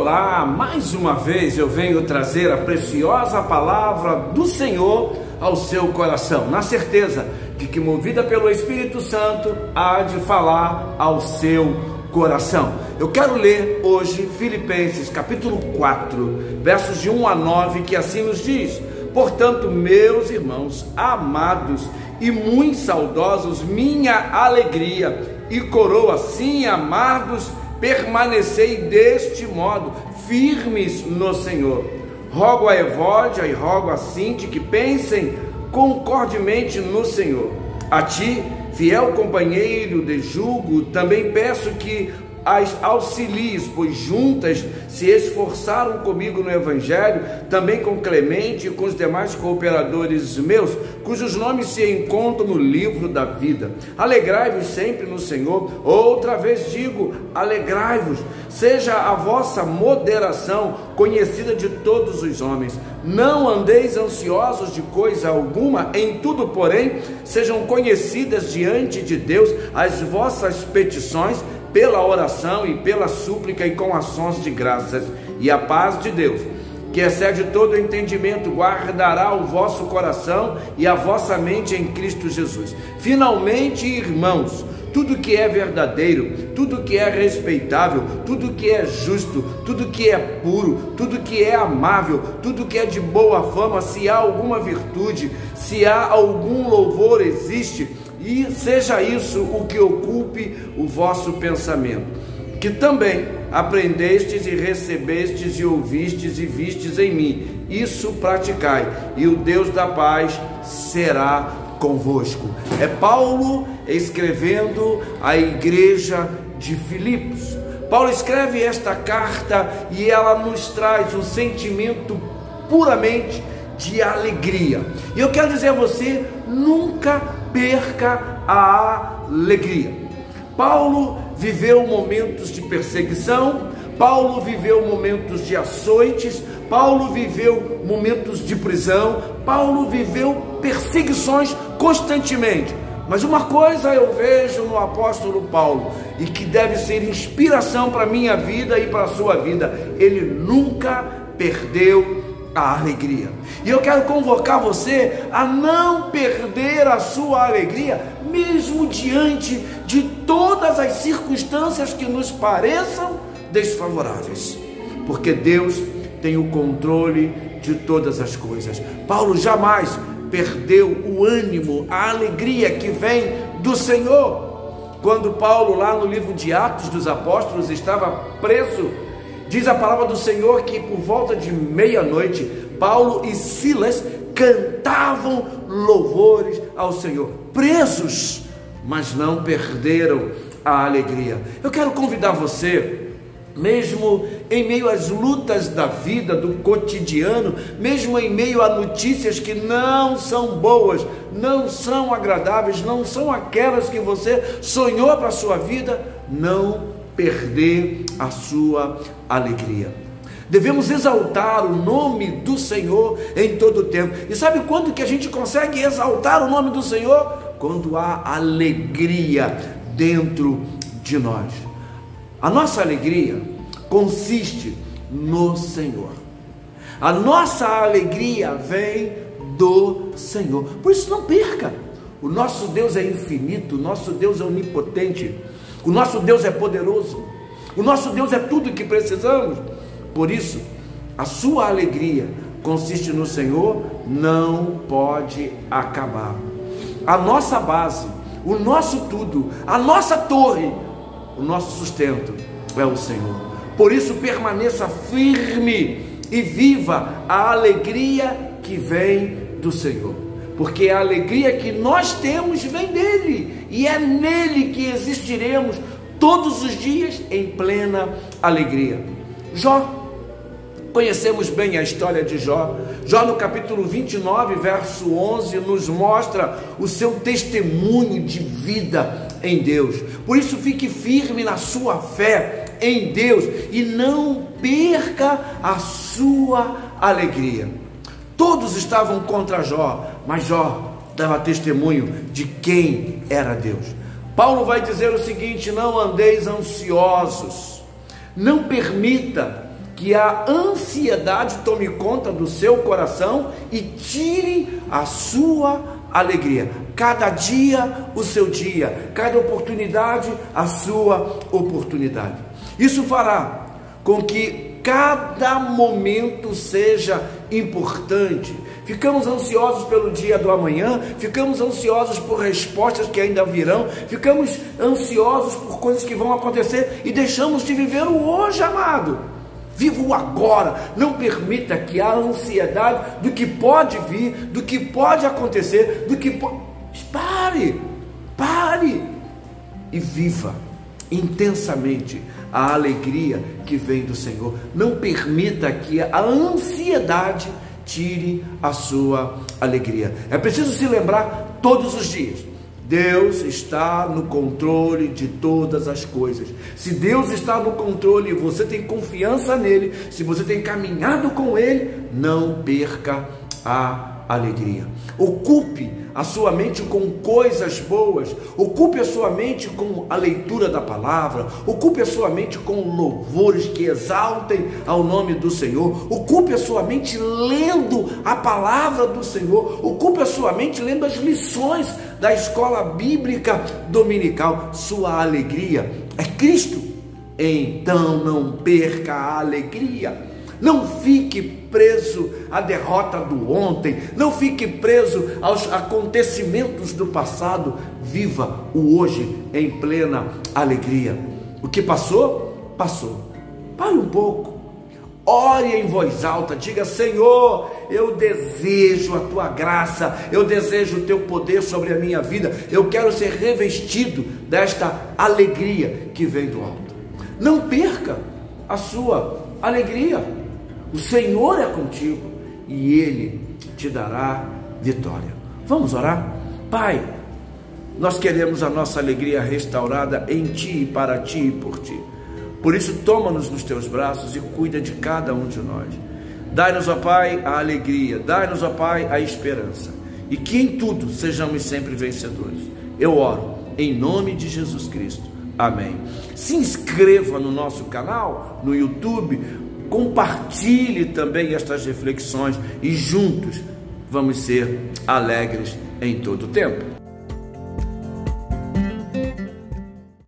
Olá, mais uma vez eu venho trazer a preciosa palavra do Senhor ao seu coração, na certeza de que, movida pelo Espírito Santo, há de falar ao seu coração. Eu quero ler hoje Filipenses capítulo 4, versos de 1 a 9, que assim nos diz: Portanto, meus irmãos amados e muito saudosos, minha alegria e coroa, sim, amados permanecei deste modo, firmes no Senhor. Rogo a Evódia e rogo a Cinti que pensem concordemente no Senhor. A ti, fiel companheiro de julgo, também peço que as auxilies, pois juntas se esforçaram comigo no Evangelho, também com Clemente e com os demais cooperadores meus, cujos nomes se encontram no livro da vida. Alegrai-vos sempre no Senhor. Outra vez digo: alegrai-vos. Seja a vossa moderação conhecida de todos os homens. Não andeis ansiosos de coisa alguma, em tudo, porém, sejam conhecidas diante de Deus as vossas petições pela oração e pela súplica e com ações de graças. E a paz de Deus, que excede todo entendimento, guardará o vosso coração e a vossa mente em Cristo Jesus. Finalmente, irmãos, tudo que é verdadeiro, tudo que é respeitável, tudo que é justo, tudo que é puro, tudo que é amável, tudo que é de boa fama, se há alguma virtude, se há algum louvor existe, e seja isso o que ocupe o vosso pensamento, que também aprendestes e recebestes e ouvistes e vistes em mim, isso praticai, e o Deus da paz será convosco. É Paulo escrevendo à igreja de Filipos. Paulo escreve esta carta e ela nos traz um sentimento puramente de alegria. E eu quero dizer a você, nunca perca a alegria. Paulo viveu momentos de perseguição, Paulo viveu momentos de açoites, Paulo viveu momentos de prisão, Paulo viveu perseguições constantemente. Mas uma coisa eu vejo no apóstolo Paulo e que deve ser inspiração para minha vida e para a sua vida: ele nunca perdeu a alegria. E eu quero convocar você a não perder a sua alegria, mesmo diante de todas as circunstâncias que nos pareçam desfavoráveis, porque Deus tem o controle de todas as coisas. Paulo jamais perdeu o ânimo, a alegria que vem do Senhor. Quando Paulo, lá no livro de Atos dos Apóstolos, estava preso, Diz a palavra do Senhor que por volta de meia-noite, Paulo e Silas cantavam louvores ao Senhor, presos, mas não perderam a alegria. Eu quero convidar você, mesmo em meio às lutas da vida, do cotidiano, mesmo em meio a notícias que não são boas, não são agradáveis, não são aquelas que você sonhou para a sua vida, não perder a sua alegria. Devemos exaltar o nome do Senhor em todo o tempo. E sabe quando que a gente consegue exaltar o nome do Senhor? Quando há alegria dentro de nós. A nossa alegria consiste no Senhor. A nossa alegria vem do Senhor. Por isso não perca. O nosso Deus é infinito, o nosso Deus é onipotente. O nosso Deus é poderoso. O nosso Deus é tudo o que precisamos. Por isso, a sua alegria consiste no Senhor, não pode acabar. A nossa base, o nosso tudo, a nossa torre, o nosso sustento é o Senhor. Por isso, permaneça firme e viva a alegria que vem do Senhor porque a alegria que nós temos vem dele, e é nele que existiremos todos os dias em plena alegria. Jó, conhecemos bem a história de Jó. Jó, no capítulo 29, verso 11, nos mostra o seu testemunho de vida em Deus. Por isso, fique firme na sua fé em Deus e não perca a sua alegria. Todos estavam contra Jó, mas Jó dava testemunho de quem era Deus. Paulo vai dizer o seguinte: não andeis ansiosos, não permita que a ansiedade tome conta do seu coração e tire a sua alegria. Cada dia o seu dia, cada oportunidade a sua oportunidade. Isso fará com que cada momento seja importante. Ficamos ansiosos pelo dia do amanhã, ficamos ansiosos por respostas que ainda virão, ficamos ansiosos por coisas que vão acontecer e deixamos de viver o hoje, amado. Viva o agora. Não permita que a ansiedade do que pode vir, do que pode acontecer, do que pode. Pare, pare e viva intensamente a alegria que vem do Senhor. Não permita que a ansiedade tire a sua alegria. É preciso se lembrar todos os dias Deus está no controle de todas as coisas. Se Deus está no controle e você tem confiança nele, se você tem caminhado com ele, não perca a alegria. Ocupe a sua mente com coisas boas, ocupe a sua mente com a leitura da palavra, ocupe a sua mente com louvores que exaltem ao nome do Senhor, ocupe a sua mente lendo a palavra do Senhor, ocupe a sua mente lendo as lições da escola bíblica dominical. Sua alegria é Cristo. Então não perca a alegria. Não fique preso à derrota do ontem, não fique preso aos acontecimentos do passado. Viva o hoje em plena alegria. O que passou, passou. Pare um pouco. Ore em voz alta, diga: Senhor, eu desejo a tua graça, eu desejo o teu poder sobre a minha vida, eu quero ser revestido desta alegria que vem do alto. Não perca a sua alegria. O Senhor é contigo e Ele te dará vitória. Vamos orar? Pai, nós queremos a nossa alegria restaurada em Ti, para Ti e por Ti. Por isso, toma-nos nos Teus braços e cuida de cada um de nós. Dai-nos, ó Pai, a alegria, dai-nos, ó Pai, a esperança. E que em tudo sejamos sempre vencedores. Eu oro em nome de Jesus Cristo. Amém. Se inscreva no nosso canal, no YouTube, compartilhe também estas reflexões e juntos vamos ser alegres em todo o tempo.